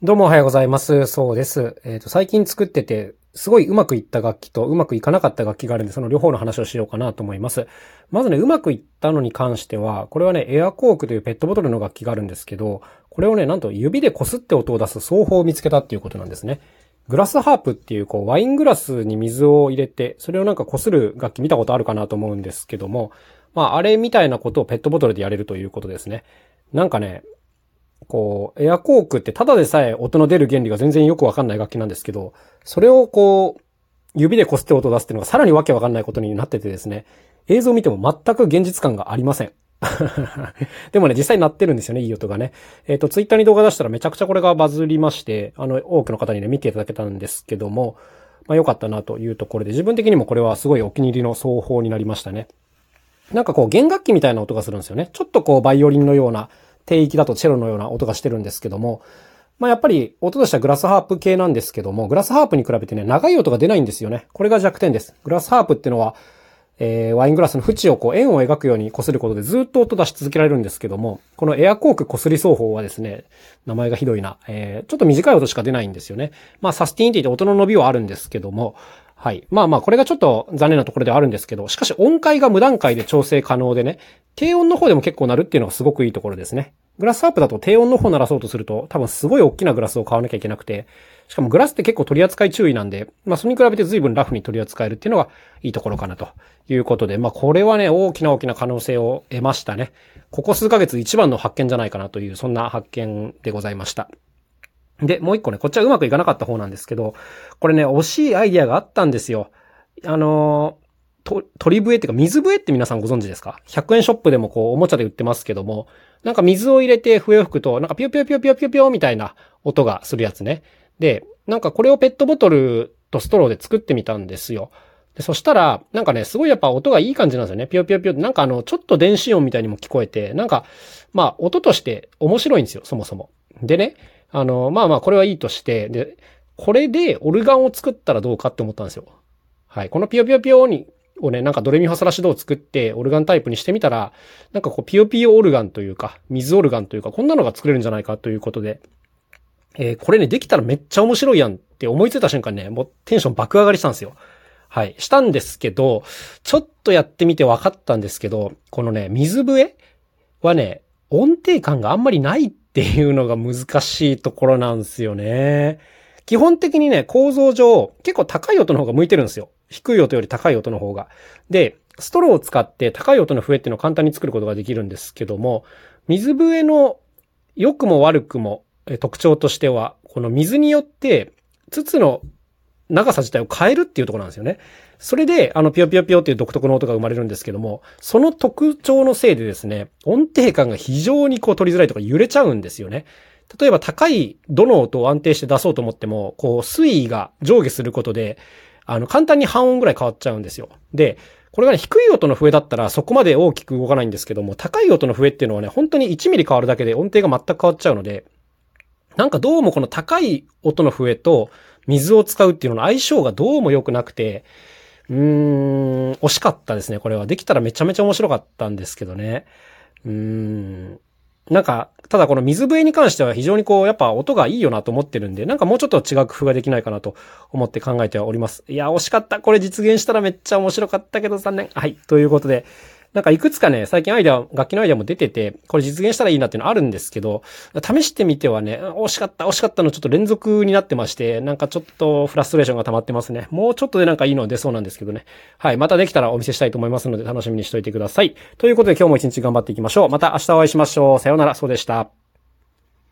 どうもおはようございます。そうです。えっ、と、最近作ってて、すごいうまくいった楽器とうまくいかなかった楽器があるんで、その両方の話をしようかなと思います。まずね、うまくいったのに関しては、これはね、エアコークというペットボトルの楽器があるんですけど、これをね、なんと指で擦って音を出す奏法を見つけたっていうことなんですね。グラスハープっていう、こう、ワイングラスに水を入れて、それをなんか擦る楽器見たことあるかなと思うんですけども、まあ、あれみたいなことをペットボトルでやれるということですね。なんかね、こう、エアコークってただでさえ音の出る原理が全然よくわかんない楽器なんですけど、それをこう、指で擦って音を出すっていうのがさらにわけわかんないことになっててですね、映像を見ても全く現実感がありません。でもね、実際になってるんですよね、いい音がね。えっ、と、ツイッターに動画出したらめちゃくちゃこれがバズりまして、あの、多くの方にね、見ていただけたんですけども、まあ良かったなというところで、自分的にもこれはすごいお気に入りの奏法になりましたね。なんかこう、弦楽器みたいな音がするんですよね。ちょっとこう、バイオリンのような、低域だとチェロのような音がしてるんですけども、まあやっぱり音としてはグラスハープ系なんですけども、グラスハープに比べてね、長い音が出ないんですよね。これが弱点です。グラスハープってのは、えー、ワイングラスの縁をこう円を描くように擦ることでずっと音出し続けられるんですけども、このエアコーク擦り奏法はですね、名前がひどいな、えー、ちょっと短い音しか出ないんですよね。まあサスティンって言って音の伸びはあるんですけども、はい。まあまあ、これがちょっと残念なところではあるんですけど、しかし音階が無段階で調整可能でね、低音の方でも結構鳴るっていうのがすごくいいところですね。グラスハープだと低音の方鳴らそうとすると、多分すごい大きなグラスを買わなきゃいけなくて、しかもグラスって結構取り扱い注意なんで、まあそれに比べて随分ラフに取り扱えるっていうのがいいところかなということで、まあこれはね、大きな大きな可能性を得ましたね。ここ数ヶ月一番の発見じゃないかなという、そんな発見でございました。で、もう一個ね、こっちはうまくいかなかった方なんですけど、これね、惜しいアイディアがあったんですよ。あのー、鳥笛っていうか水笛って皆さんご存知ですか ?100 円ショップでもこうおもちゃで売ってますけども、なんか水を入れて笛を吹くと、なんかピヨピヨピヨピヨピヨピヨみたいな音がするやつね。で、なんかこれをペットボトルとストローで作ってみたんですよ。でそしたら、なんかね、すごいやっぱ音がいい感じなんですよね。ピヨピヨピヨって、なんかあの、ちょっと電子音みたいにも聞こえて、なんか、まあ、音として面白いんですよ、そもそも。でね、あの、まあまあ、これはいいとして、で、これでオルガンを作ったらどうかって思ったんですよ。はい。このピヨピヨピヨに、をね、なんかドレミファソラシドを作って、オルガンタイプにしてみたら、なんかこう、ピヨピヨオルガンというか、水オルガンというか、こんなのが作れるんじゃないかということで、えー、これね、できたらめっちゃ面白いやんって思いついた瞬間ね、もうテンション爆上がりしたんですよ。はい。したんですけど、ちょっとやってみて分かったんですけど、このね、水笛はね、音程感があんまりないっていうのが難しいところなんですよね。基本的にね、構造上、結構高い音の方が向いてるんですよ。低い音より高い音の方が。で、ストローを使って高い音の笛っていうのを簡単に作ることができるんですけども、水笛の良くも悪くも特徴としては、この水によって、筒の長さ自体を変えるっていうところなんですよね。それで、あの、ピヨピヨピヨっていう独特の音が生まれるんですけども、その特徴のせいでですね、音程感が非常にこう取りづらいとか揺れちゃうんですよね。例えば高いどの音を安定して出そうと思っても、こう水位が上下することで、あの、簡単に半音ぐらい変わっちゃうんですよ。で、これがね、低い音の笛だったらそこまで大きく動かないんですけども、高い音の笛っていうのはね、本当に1ミリ変わるだけで音程が全く変わっちゃうので、なんかどうもこの高い音の笛と水を使うっていうのの相性がどうも良くなくて、うーん、惜しかったですね、これは。できたらめちゃめちゃ面白かったんですけどね。うーん。なんか、ただこの水笛に関しては非常にこう、やっぱ音がいいよなと思ってるんで、なんかもうちょっと違う工夫ができないかなと思って考えてはおります。いや、惜しかった。これ実現したらめっちゃ面白かったけど残念。はい。ということで、なんかいくつかね、最近アイデア、楽器のアイデアも出てて、これ実現したらいいなっていうのあるんですけど、試してみてはね、惜しかった、惜しかったのちょっと連続になってまして、なんかちょっとフラストレーションが溜まってますね。もうちょっとでなんかいいの出そうなんですけどね。はい。またできたらお見せしたいと思いますので楽しみにしておいてください。ということで今日も一日頑張っていきましょう。また明日お会いしましょう。さようなら。そうでした。